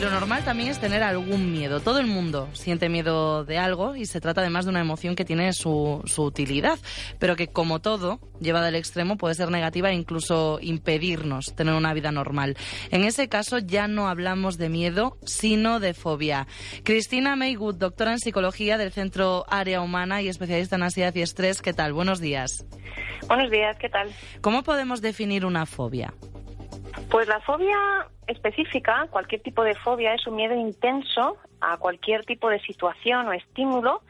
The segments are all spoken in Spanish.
Y lo normal también es tener algún miedo. Todo el mundo siente miedo de algo y se trata además de una emoción que tiene su, su utilidad, pero que como todo, llevada al extremo, puede ser negativa e incluso impedirnos tener una vida normal. En ese caso ya no hablamos de miedo, sino de fobia. Cristina Maywood, doctora en psicología del Centro Área Humana y especialista en ansiedad y estrés, ¿qué tal? Buenos días. Buenos días, ¿qué tal? ¿Cómo podemos definir una fobia? Pues la fobia específica, cualquier tipo de fobia, es un miedo intenso a cualquier tipo de situación o estímulo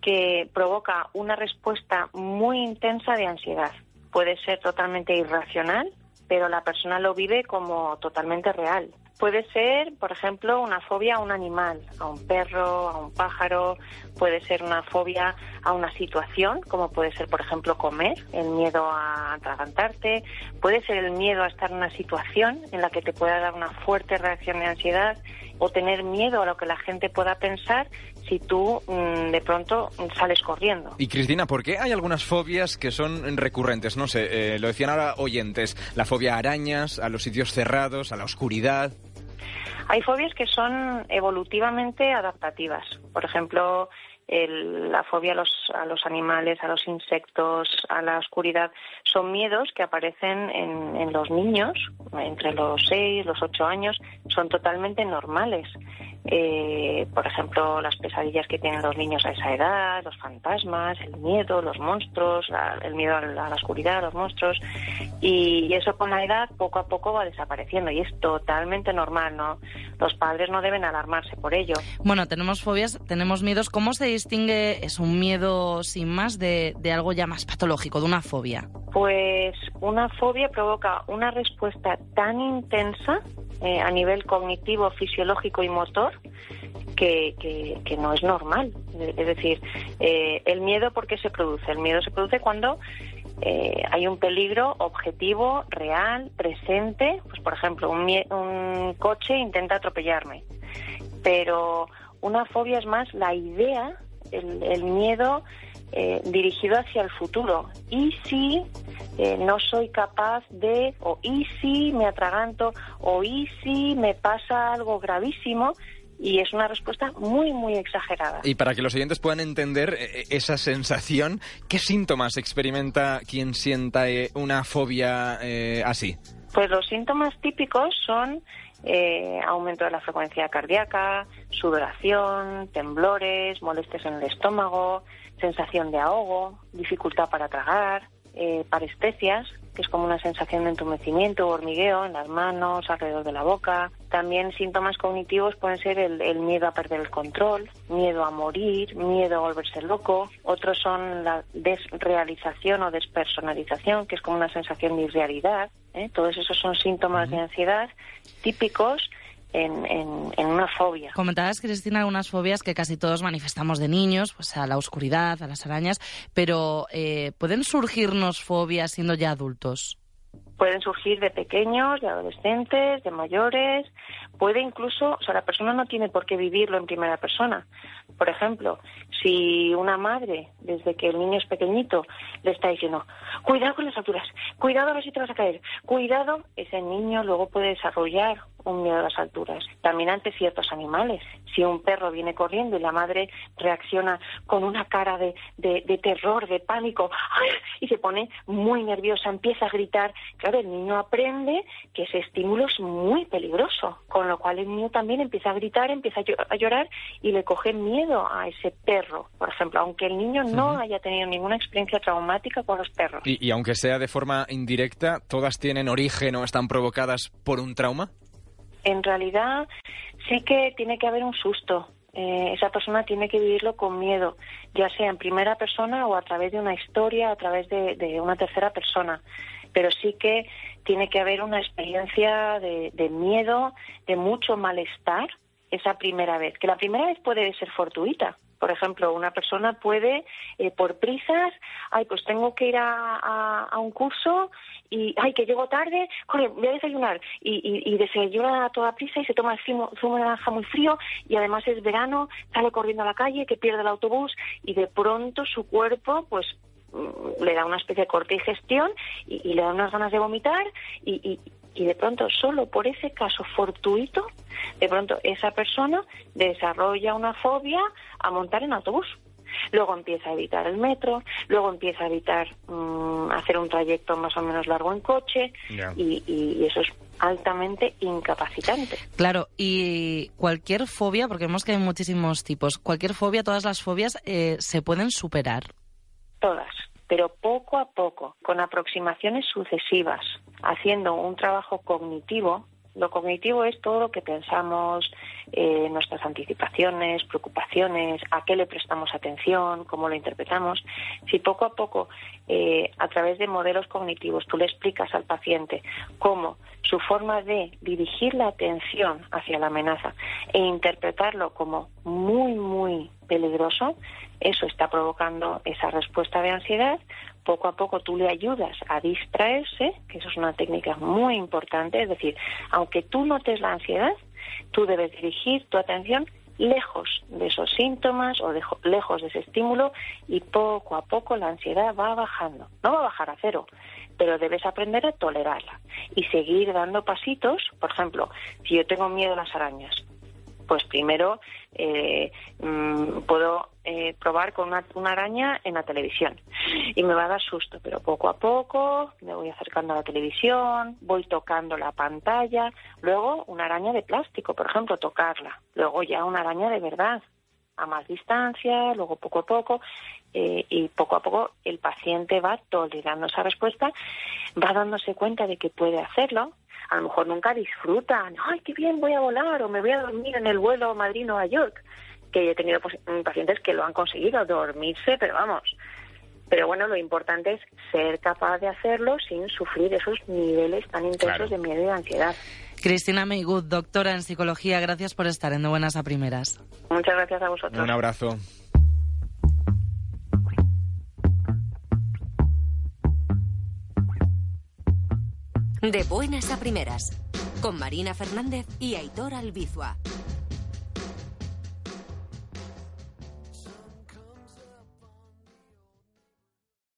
que provoca una respuesta muy intensa de ansiedad. Puede ser totalmente irracional, pero la persona lo vive como totalmente real. Puede ser, por ejemplo, una fobia a un animal, a un perro, a un pájaro, puede ser una fobia a una situación, como puede ser, por ejemplo, comer, el miedo a atragantarte, puede ser el miedo a estar en una situación en la que te pueda dar una fuerte reacción de ansiedad o tener miedo a lo que la gente pueda pensar si tú mm, de pronto sales corriendo. Y Cristina, ¿por qué hay algunas fobias que son recurrentes? No sé, eh, lo decían ahora oyentes, la fobia a arañas, a los sitios cerrados, a la oscuridad. Hay fobias que son evolutivamente adaptativas. Por ejemplo, el- la fobia a los, a los animales, a los insectos, a la oscuridad, son miedos que aparecen en, en los niños entre los 6, los 8 años, son totalmente normales. Eh, por ejemplo, las pesadillas que tienen los niños a esa edad, los fantasmas, el miedo, los monstruos, la- el miedo a la, a la oscuridad, los monstruos. Y, eso con la edad poco a poco va desapareciendo y es totalmente normal, ¿no? Los padres no deben alarmarse por ello. Bueno, tenemos fobias, tenemos miedos. ¿Cómo se distingue es un miedo sin más de, de algo ya más patológico, de una fobia? Pues una fobia provoca una respuesta tan intensa eh, a nivel cognitivo, fisiológico y motor que, que- no es normal. Eh, Es decir, eh, el miedo, ¿por qué se produce? El miedo se produce cuando eh, hay un peligro objetivo, real, presente. Pues, por ejemplo, un, un coche intenta atropellarme. Pero una fobia es más la idea, el, el miedo eh, dirigido hacia el futuro. ¿Y si eh, no soy capaz de, o y si me atraganto, o y si me pasa algo gravísimo? Y es una respuesta muy, muy exagerada. Y para que los oyentes puedan entender eh, esa sensación, ¿qué síntomas experimenta quien sienta eh, una fobia eh, así? Pues los síntomas típicos son eh, aumento de la frecuencia cardíaca, sudoración, temblores, molestias en el estómago, sensación de ahogo, dificultad para tragar, eh, parestesias, que es como una sensación de entumecimiento o hormigueo en las manos, alrededor de la boca. También síntomas cognitivos pueden ser el, el miedo a perder el control, miedo a morir, miedo a volverse loco. Otros son la desrealización o despersonalización, que es como una sensación de irrealidad. ¿eh? Todos esos son síntomas de ansiedad típicos en, en- en una fobia. Comentabas, Cristina, algunas fobias que casi todos manifestamos de niños, pues a la oscuridad, a las arañas, pero eh, ¿pueden surgirnos fobias siendo ya adultos? Pueden surgir de pequeños, de adolescentes, de mayores. Puede incluso, o sea, la persona no tiene por qué vivirlo en primera persona. Por ejemplo, si una madre, desde que el niño es pequeñito, le está diciendo, cuidado con las alturas, cuidado a ver si te vas a caer, cuidado, ese niño luego puede desarrollar un miedo a las alturas. También ante ciertos animales. Si un perro viene corriendo y la madre reacciona con una cara de, de- de terror, de pánico, ¡ay! y se pone muy nerviosa, empieza a gritar, claro, el niño aprende que ese estímulo es muy peligroso, lo cual el niño también empieza a gritar, empieza a llorar y le coge miedo a ese perro, por ejemplo, aunque el niño no haya tenido ninguna experiencia traumática con los perros. Y, y aunque sea de forma indirecta, ¿todas tienen origen o están provocadas por un trauma? en realidad sí que tiene que haber un susto. Eh, esa persona tiene que vivirlo con miedo, ya sea en primera persona o a través de una historia, a través de, una tercera persona. pero sí que tiene que haber una experiencia de miedo, de mucho malestar esa primera vez, que la primera vez puede ser fortuita, por ejemplo, una persona puede, eh, por prisas, ay, pues tengo que ir a, un curso y, ay, que llego tarde, voy a desayunar. Y, y, y desayuna a toda prisa y se toma el zumo, de naranja muy frío y además es verano, sale corriendo a la calle, que pierde el autobús y de pronto su cuerpo, pues mm, le da una especie de corte y gestión y, le da unas ganas de vomitar y, y de pronto solo por ese caso fortuito, de pronto esa persona desarrolla una fobia a montar en autobús. Luego empieza a evitar el metro, luego empieza a evitar mm, hacer un trayecto más o menos largo en coche y, eso es altamente incapacitante. Claro, y cualquier fobia, porque vemos que hay muchísimos tipos, cualquier fobia, todas las fobias eh, se pueden superar. Todas, pero poco a poco, con aproximaciones sucesivas, haciendo un trabajo cognitivo. Lo cognitivo es todo lo que pensamos, eh, nuestras anticipaciones, preocupaciones, a qué le prestamos atención, cómo lo interpretamos. Si poco a poco, eh, a través de modelos cognitivos, tú le explicas al paciente cómo su forma de dirigir la atención hacia la amenaza e interpretarlo como muy, muy peligroso, eso está provocando esa respuesta de ansiedad. Poco a poco tú le ayudas a distraerse, que eso es una técnica muy importante, es decir, aunque tú notes la ansiedad, tú debes dirigir tu atención lejos de esos síntomas o lejos de ese estímulo y poco a poco la ansiedad va bajando. No va a bajar a cero, pero debes aprender a tolerarla y seguir dando pasitos. Por ejemplo, si yo tengo miedo a las arañas, pues primero eh, mm, puedo eh, probar con una, una, araña en la televisión. Y me va a dar susto, pero poco a poco me voy acercando a la televisión, voy tocando la pantalla, luego una araña de plástico, por ejemplo, tocarla, luego ya una araña de verdad, a más distancia, luego poco a poco, eh, y poco a poco el paciente va tolerando esa respuesta, va dándose cuenta de que puede hacerlo, a lo mejor nunca disfrutan, ay, qué bien voy a volar o me voy a dormir en el vuelo Madrid-Nueva York, que he tenido pues, pacientes que lo han conseguido, dormirse, pero vamos. Pero bueno, lo importante es ser capaz de hacerlo sin sufrir esos niveles tan intensos de miedo y de ansiedad. Cristina Meigut, doctora en psicología, gracias por estar en De Buenas a Primeras. Muchas gracias a vosotros. Un abrazo. De buenas a primeras, con Marina Fernández y Aitor Albizua.